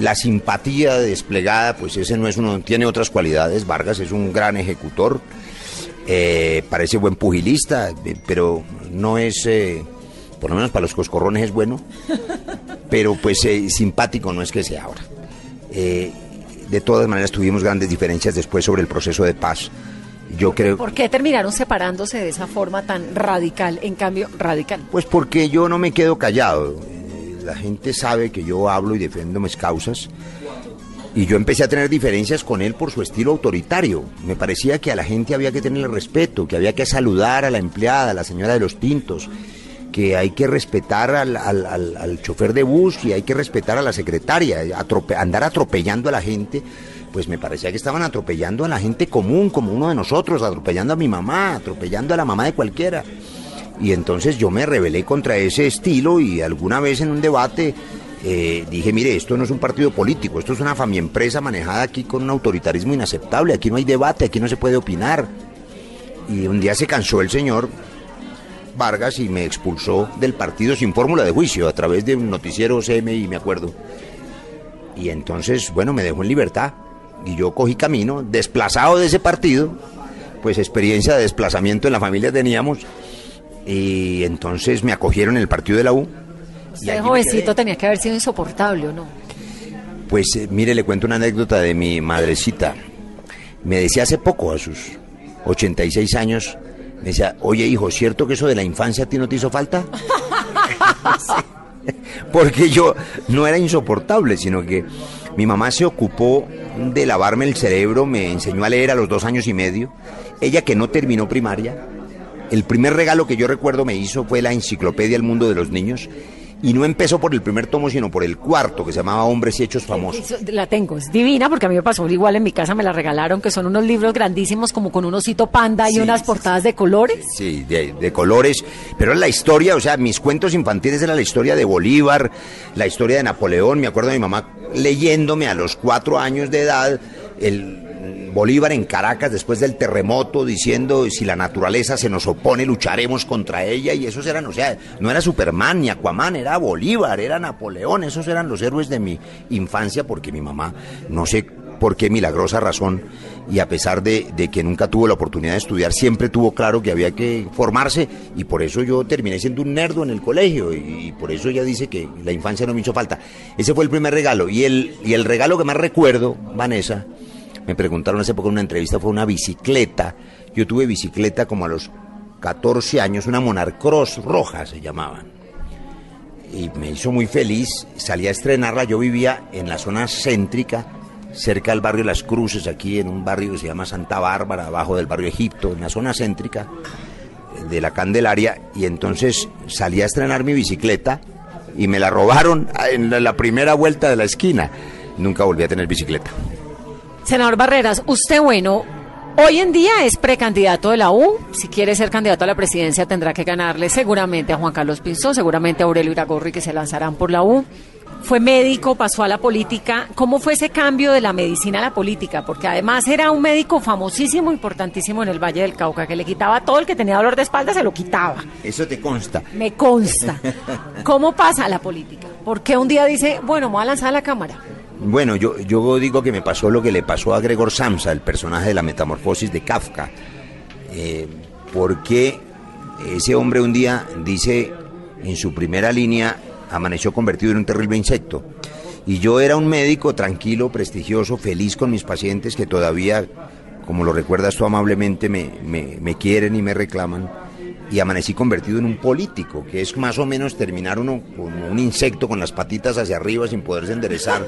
la simpatía desplegada, pues ese no es uno, tiene otras cualidades. Vargas es un gran ejecutor, eh, parece buen pugilista, eh, pero no es, eh, por lo menos para los coscorrones es bueno, pero pues eh, simpático no es que sea ahora. Eh, de todas maneras tuvimos grandes diferencias después sobre el proceso de paz. Yo creo...
¿Por qué terminaron separándose de esa forma tan radical, en cambio radical?
Pues porque yo no me quedo callado. Eh, La gente sabe que yo hablo y defiendo mis causas. Y yo empecé a tener diferencias con él por su estilo autoritario. Me parecía que a la gente había que tenerle respeto, que había que saludar a la empleada, a la señora de los tintos, que hay que respetar al, al- al- chofer de bus y hay que respetar a la secretaria. Andar atropellando a la gente, pues me parecía que estaban atropellando a la gente común, como uno de nosotros, atropellando a mi mamá, atropellando a la mamá de cualquiera. Y entonces yo me rebelé contra ese estilo y alguna vez en un debate eh, dije, mire, esto no es un partido político, esto es una famiempresa manejada aquí con un autoritarismo inaceptable, aquí no hay debate, aquí no se puede opinar. Y un día se cansó el señor Vargas y me expulsó del partido sin fórmula de juicio a través de un noticiero CMI, me acuerdo. Y entonces, bueno, me dejó en libertad y yo cogí camino, desplazado de ese partido, pues experiencia de desplazamiento en la familia teníamos y entonces me acogieron en el partido de la U. me
jovencito tenía que haber sido insoportable, ¿o no?
Pues eh, mire, le cuento una anécdota de mi madrecita. Me decía hace poco, a sus 86 años, me decía, oye hijo, ¿cierto que eso de la infancia a ti no te hizo falta? Sí. Porque yo no era insoportable, sino que mi mamá se ocupó de lavarme el cerebro, me enseñó a leer a los dos años y medio. Ella que no terminó primaria, el primer regalo que yo recuerdo me hizo fue la enciclopedia El Mundo de los Niños. Y no empezó por el primer tomo, sino por el cuarto, que se llamaba Hombres y Hechos Famosos.
Eso- La tengo, es divina porque a mí me pasó igual en mi casa, me la regalaron, que son unos libros grandísimos como con un osito panda y
Sí,
unas portadas de colores.
Sí, de, de colores, pero la historia, o sea, mis cuentos infantiles era la historia de Bolívar, la historia de Napoleón, me acuerdo de mi mamá leyéndome a los cuatro años de edad el, Bolívar en Caracas después del terremoto diciendo si la naturaleza se nos opone lucharemos contra ella y esos eran, o sea, no era Superman ni Aquaman, era Bolívar, era Napoleón, esos eran los héroes de mi infancia porque mi mamá, no sé por qué milagrosa razón, y a pesar de, que nunca tuvo la oportunidad de estudiar, siempre tuvo claro que había que formarse y por eso yo terminé siendo un nerdo en el colegio y, por eso ella dice que la infancia no me hizo falta. Ese fue el primer regalo y el, y el regalo que más recuerdo, Vanessa, me preguntaron hace poco en una entrevista, fue una bicicleta. Yo tuve bicicleta como a los 14 años, una Monarcross roja se llamaban. Y me hizo muy feliz, salí a estrenarla, yo vivía en la zona céntrica, cerca del barrio Las Cruces, aquí en un barrio que se llama Santa Bárbara, abajo del barrio Egipto, en la zona céntrica de la Candelaria, y entonces salí a estrenar mi bicicleta y me la robaron en la- la primera vuelta de la esquina. Nunca volví a tener bicicleta.
Senador Barreras, usted, bueno, hoy en día es precandidato de la U. Si quiere ser candidato a la presidencia, tendrá que ganarle seguramente a Juan Carlos Pinzón, seguramente a Aurelio Iragorri, que se lanzarán por la U. Fue médico, pasó a la política. ¿Cómo fue ese cambio de la medicina a la política? Porque además era un médico famosísimo, importantísimo en el Valle del Cauca, que le quitaba todo el que tenía dolor de espalda, se lo quitaba.
Eso te consta.
Me consta. ¿Cómo pasa a la política? ¿Por qué un día dice, bueno, me voy a lanzar a la Cámara?
Bueno, yo, yo digo que me pasó lo que le pasó a Gregor Samsa, el personaje de la metamorfosis de Kafka. Eh, porque ese hombre un día dice en su primera línea, amaneció convertido en un terrible insecto. Y yo era un médico tranquilo, prestigioso, feliz con mis pacientes que todavía, como lo recuerdas tú amablemente, me, me- me quieren y me reclaman. Y amanecí convertido en un político, que es más o menos terminar uno como un insecto con las patitas hacia arriba sin poderse enderezar.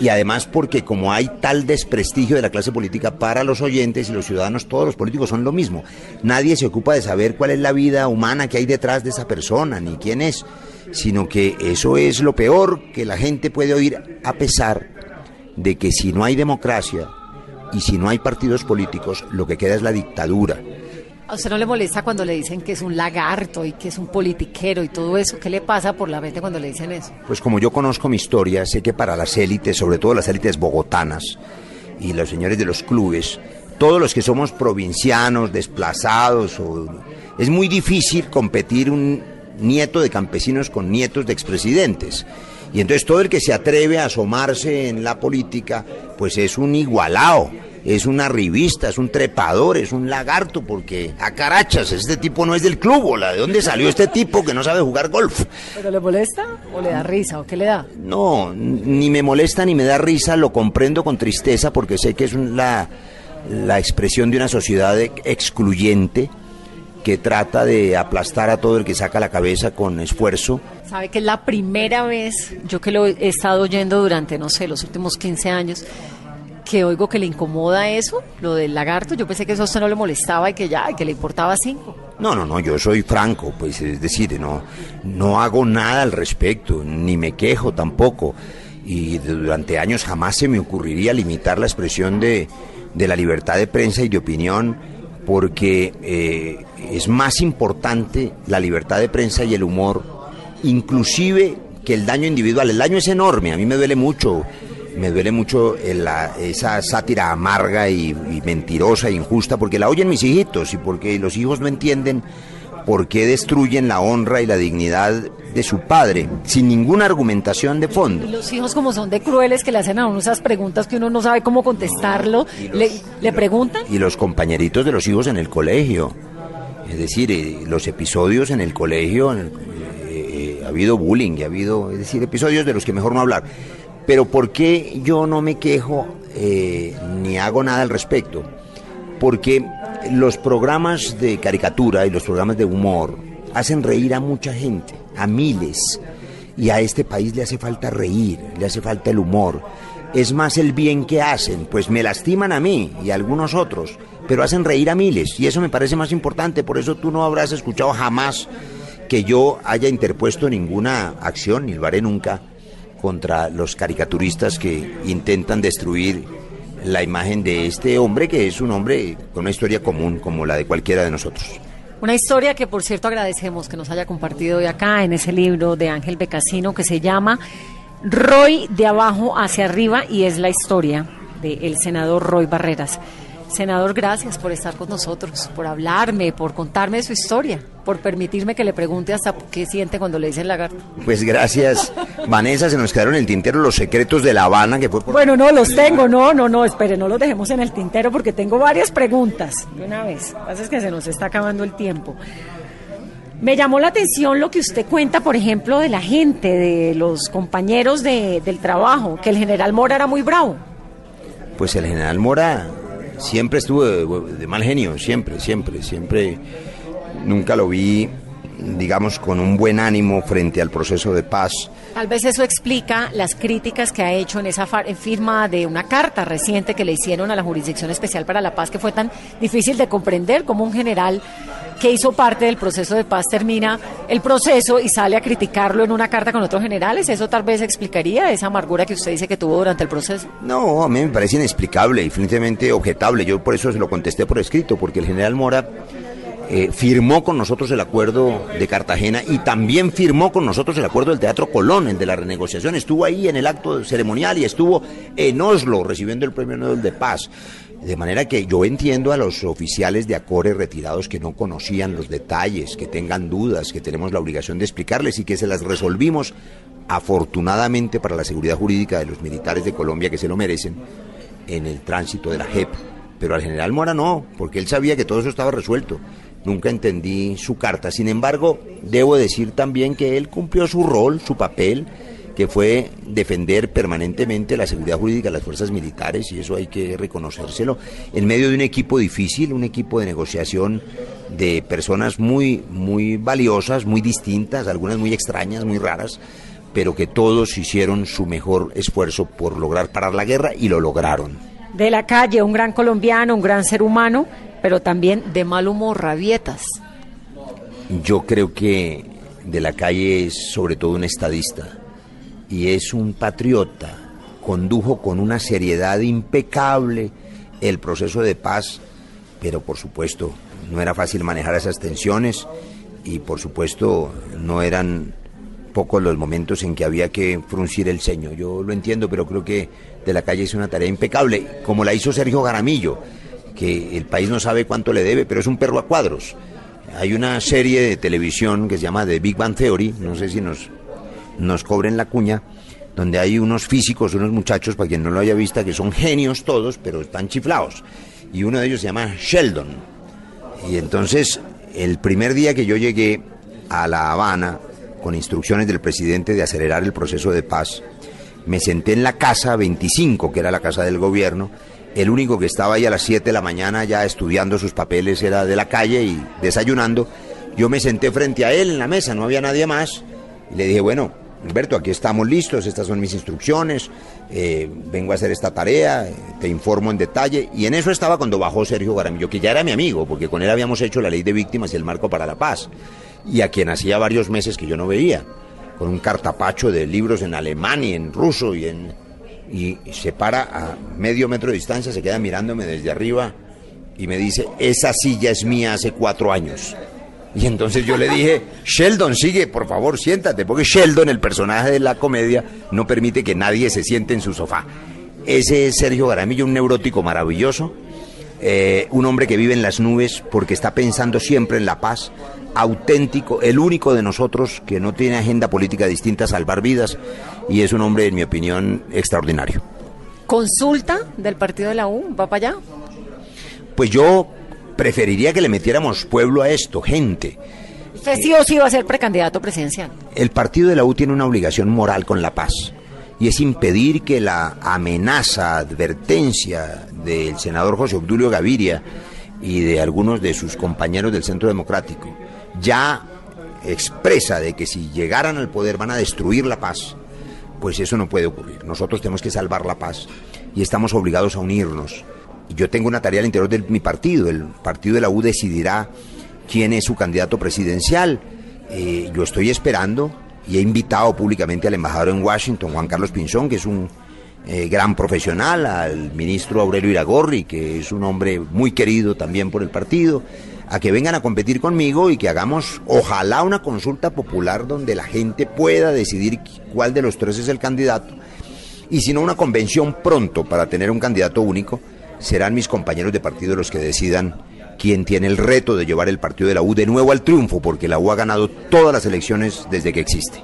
Y además porque como hay tal desprestigio de la clase política para los oyentes y los ciudadanos, todos los políticos son lo mismo. Nadie se ocupa de saber cuál es la vida humana que hay detrás de esa persona, ni quién es, sino que eso es lo peor que la gente puede oír a pesar de que si no hay democracia y si no hay partidos políticos, lo que queda es la dictadura.
¿A usted no le molesta cuando le dicen que es un lagarto y que es un politiquero y todo eso? ¿Qué le pasa por la mente cuando le dicen eso?
Pues como yo conozco mi historia, sé que para las élites, sobre todo las élites bogotanas y los señores de los clubes, todos los que somos provincianos, desplazados, o- es muy difícil competir un nieto de campesinos con nietos de expresidentes. Y entonces todo el que se atreve a asomarse en la política, pues es un igualao, es una revista, es un trepador, es un lagarto, porque a carachas, este tipo no es del club, ¿ola? ¿de dónde salió este tipo que no sabe jugar golf?
¿Pero le molesta o le da risa o qué le da?
No, ni me molesta ni me da risa, lo comprendo con tristeza porque sé que es un- la, la expresión de una sociedad excluyente que trata de aplastar a todo el que saca la cabeza con esfuerzo.
Sabe que es la primera vez, yo que lo he estado oyendo durante, no sé, los últimos 15 años, que oigo que le incomoda eso, lo del lagarto. Yo pensé que eso a usted no le molestaba y que ya, que le importaba cinco.
No, no, no, yo soy franco, pues es decir, no, no hago nada al respecto, ni me quejo tampoco. Y durante años jamás se me ocurriría limitar la expresión de, de la libertad de prensa y de opinión, porque eh, es más importante la libertad de prensa y el humor, inclusive que el daño individual. El daño es enorme, a mí me duele mucho me duele mucho la- esa sátira amarga y, y mentirosa e injusta porque la oyen mis hijitos y porque los hijos no entienden por qué destruyen la honra y la dignidad de su padre sin ninguna argumentación de
Y
fondo.
los hijos como son de crueles que le hacen a uno esas preguntas que uno no sabe cómo contestarlo, le, le preguntan.
Y los compañeritos de los hijos en el colegio. Es decir, eh, los episodios en el colegio, en el- eh, eh, ha habido bullying, y ha habido, es decir, episodios de los que mejor no hablar. Pero ¿por qué yo no me quejo eh, ni hago nada al respecto? Porque los programas de caricatura y los programas de humor hacen reír a mucha gente, a miles. Y a este país le hace falta reír, le hace falta el humor. Es más el bien que hacen, pues me lastiman a mí y a algunos otros, pero hacen reír a miles. Y eso me parece más importante, por eso tú no habrás escuchado jamás que yo haya interpuesto ninguna acción, ni lo haré nunca, contra los caricaturistas que intentan destruir la imagen de este hombre que es un hombre con una historia común como la de cualquiera de nosotros.
Una historia que, por cierto, agradecemos que nos haya compartido hoy acá en ese libro de Ángel Becasino que se llama Roy de abajo hacia arriba y es la historia del senador Roy Barreras. Senador, gracias por estar con nosotros, por hablarme, por contarme su historia, por permitirme que le pregunte hasta qué siente cuando le dicen lagarto.
Pues gracias, Vanessa, se nos quedaron en el tintero los secretos de La Habana, que fue por...
Bueno, no, los tengo, no, no, no, espere, no los dejemos en el tintero porque tengo varias preguntas de una vez. Lo que pasa es que se nos está acabando el tiempo. Me llamó la atención lo que usted cuenta, por ejemplo, de la gente, de los compañeros de- del trabajo, que el general Mora era muy bravo.
Pues el general Mora siempre estuvo de, de mal genio, siempre, siempre, siempre. Nunca lo vi, digamos, con un buen ánimo frente al proceso de paz.
Tal vez eso explica las críticas que ha hecho en esa firma de una carta reciente que le hicieron a la Jurisdicción Especial para la Paz, que fue tan difícil de comprender como un general que hizo parte del proceso de paz termina el proceso y sale a criticarlo en una carta con otros generales. Eso tal vez explicaría esa amargura que usted dice que tuvo durante el proceso.
No, a mí me parece inexplicable y finalmente objetable. Yo por eso se lo contesté por escrito, porque el general Mora eh, firmó con nosotros el acuerdo de Cartagena y también firmó con nosotros el acuerdo del Teatro Colón, el de la renegociación. Estuvo ahí en el acto ceremonial y estuvo en Oslo recibiendo el Premio Nobel de Paz. De manera que yo entiendo a los oficiales de Acore retirados que no conocían los detalles, que tengan dudas, que tenemos la obligación de explicarles y que se las resolvimos afortunadamente para la seguridad jurídica de los militares de Colombia que se lo merecen en el tránsito de la JEP. Pero al general Mora no, porque él sabía que todo eso estaba resuelto. Nunca entendí su carta. Sin embargo, debo decir también que él cumplió su rol, su papel, que fue defender permanentemente la seguridad jurídica de las fuerzas militares, y eso hay que reconocérselo, en medio de un equipo difícil, un equipo de negociación de personas muy, muy valiosas, muy distintas, algunas muy extrañas, muy raras, pero que todos hicieron su mejor esfuerzo por lograr parar la guerra y lo lograron.
De la calle, un gran colombiano, un gran ser humano, pero también de mal humor, rabietas.
Yo creo que de la calle es sobre todo un estadista y es un patriota. Condujo con una seriedad impecable el proceso de paz, pero por supuesto no era fácil manejar esas tensiones y por supuesto no eran pocos los momentos en que había que fruncir el ceño. Yo lo entiendo, pero creo que de la calle es una tarea impecable, como la hizo Sergio Garamillo, que el país no sabe cuánto le debe, pero es un perro a cuadros. Hay una serie de televisión que se llama The Big Bang Theory, no sé si nos, nos cobren la cuña, donde hay unos físicos, unos muchachos, para quien no lo haya visto, que son genios todos, pero están chiflados. Y uno de ellos se llama Sheldon. Y entonces, el primer día que yo llegué a La Habana, con instrucciones del presidente de acelerar el proceso de paz, me senté en la casa 25, que era la casa del gobierno. El único que estaba ahí a las 7 de la mañana ya estudiando sus papeles era de la calle y desayunando. Yo me senté frente a él en la mesa, no había nadie más. Y le dije, bueno, Humberto, aquí estamos listos, estas son mis instrucciones, eh, vengo a hacer esta tarea, eh, te informo en detalle. Y en eso estaba cuando bajó Sergio Garamillo, que ya era mi amigo, porque con él habíamos hecho la ley de víctimas y el marco para la paz. Y a quien hacía varios meses que yo no veía, con un cartapacho de libros en alemán y en ruso y en... Y se para a medio metro de distancia, se queda mirándome desde arriba y me dice, esa silla es mía hace cuatro años. Y entonces yo le dije, Sheldon, sigue, por favor, siéntate, porque Sheldon, el personaje de la comedia, no permite que nadie se siente en su sofá. Ese es Sergio Garamillo, un neurótico maravilloso, eh, un hombre que vive en las nubes porque está pensando siempre en la paz, auténtico, el único de nosotros que no tiene agenda política distinta a salvar vidas, y es un hombre, en mi opinión, extraordinario.
¿Consulta del partido de la U? ¿Va para allá?
Pues yo preferiría que le metiéramos pueblo a esto, gente.
Usted sí o sí va a ser precandidato presidencial.
El partido de la U tiene una obligación moral con la paz y es impedir que la amenaza, advertencia del senador José Obdulio Gaviria y de algunos de sus compañeros del Centro Democrático ya expresa de que si llegaran al poder van a destruir la paz, pues eso no puede ocurrir. Nosotros tenemos que salvar la paz y estamos obligados a unirnos. Yo tengo una tarea al interior de mi partido, el partido de la U decidirá quién es su candidato presidencial. Eh, yo estoy esperando y he invitado públicamente al embajador en Washington, Juan Carlos Pinzón, que es un eh, gran profesional, al ministro Aurelio Iragorri, que es un hombre muy querido también por el partido, a que vengan a competir conmigo y que hagamos, ojalá, una consulta popular donde la gente pueda decidir cuál de los tres es el candidato y si no una convención pronto para tener un candidato único, serán mis compañeros de partido los que decidan quién tiene el reto de llevar el partido de la U de nuevo al triunfo, porque la U ha ganado todas las elecciones desde que existe.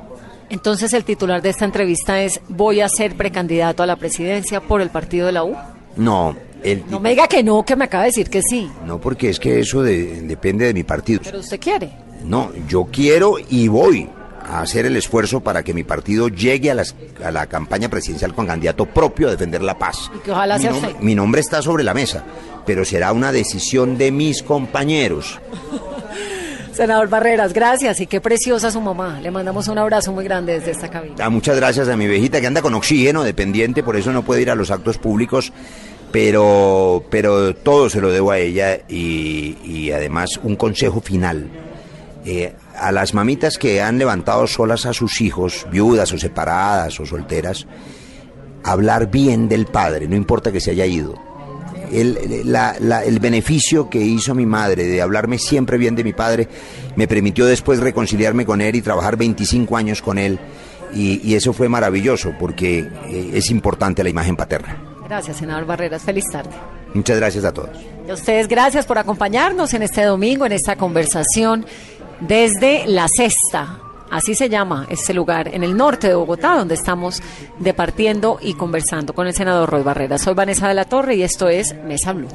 Entonces el titular de esta entrevista es voy a ser precandidato a la presidencia por el partido de la U.
No, el,
No me diga que no, que me acaba de decir que sí.
no porque es que eso de- depende de mi partido.
Pero usted quiere.
No, yo quiero y voy a hacer el esfuerzo para que mi partido llegue a, las- a la campaña presidencial con candidato propio a defender la paz.
Y que ojalá
mi,
sea
nombre, mi nombre está sobre la mesa, pero será una decisión de mis compañeros.
Senador Barreras, gracias y qué preciosa su mamá. Le mandamos un abrazo muy grande desde esta cabina.
Ah, muchas gracias a mi viejita que anda con oxígeno dependiente, por eso no puede ir a los actos públicos, pero, pero todo se lo debo a ella y, además un consejo final. Eh, a las mamitas que han levantado solas a sus hijos, viudas o separadas o solteras, hablar bien del padre, no importa que se haya ido. El, el beneficio que hizo mi madre de hablarme siempre bien de mi padre me permitió después reconciliarme con él y trabajar 25 años con él. Y, y eso fue maravilloso porque eh, es importante la imagen paterna.
Gracias, senador Barreras. Feliz tarde.
Muchas gracias a todos.
Y a ustedes gracias por acompañarnos en este domingo, en esta conversación desde La Cesta. Así se llama este lugar en el norte de Bogotá, donde estamos departiendo y conversando con el senador Roy Barreras. Soy Vanessa de la Torre y esto es Mesa Blue.